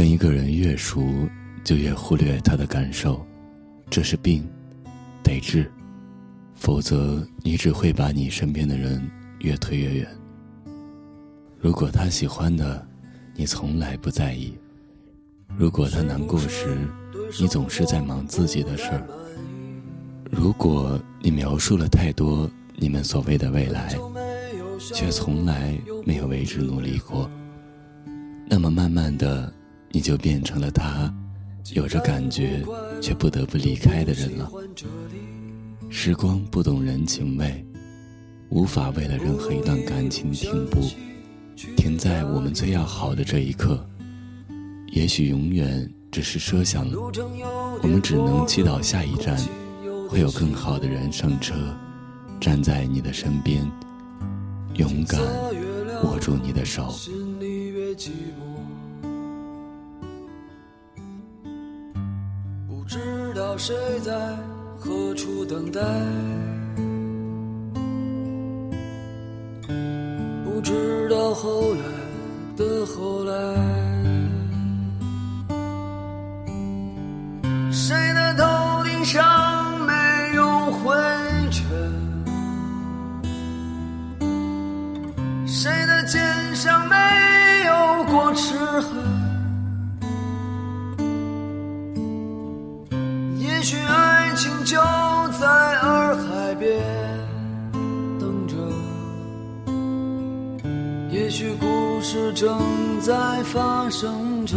跟一个人越熟，就越忽略他的感受，这是病，得治，否则你只会把你身边的人越推越远。如果他喜欢的，你从来不在意；如果他难过时，你总是在忙自己的事儿。如果你描述了太多你们所谓的未来，却从来没有为之努力过，那么慢慢的，你就变成了他有着感觉却不得不离开的人了。时光不懂人情味，无法为了任何一段感情停步，停在我们最要好的这一刻。也许永远只是设想，我们只能祈祷下一站。会有更好的人上车，站在你的身边，勇敢握住你的手。道谁在何处等待，不知道后来的后来。情就在洱海边等着，也许故事正在发生着。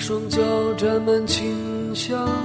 双脚沾满清香。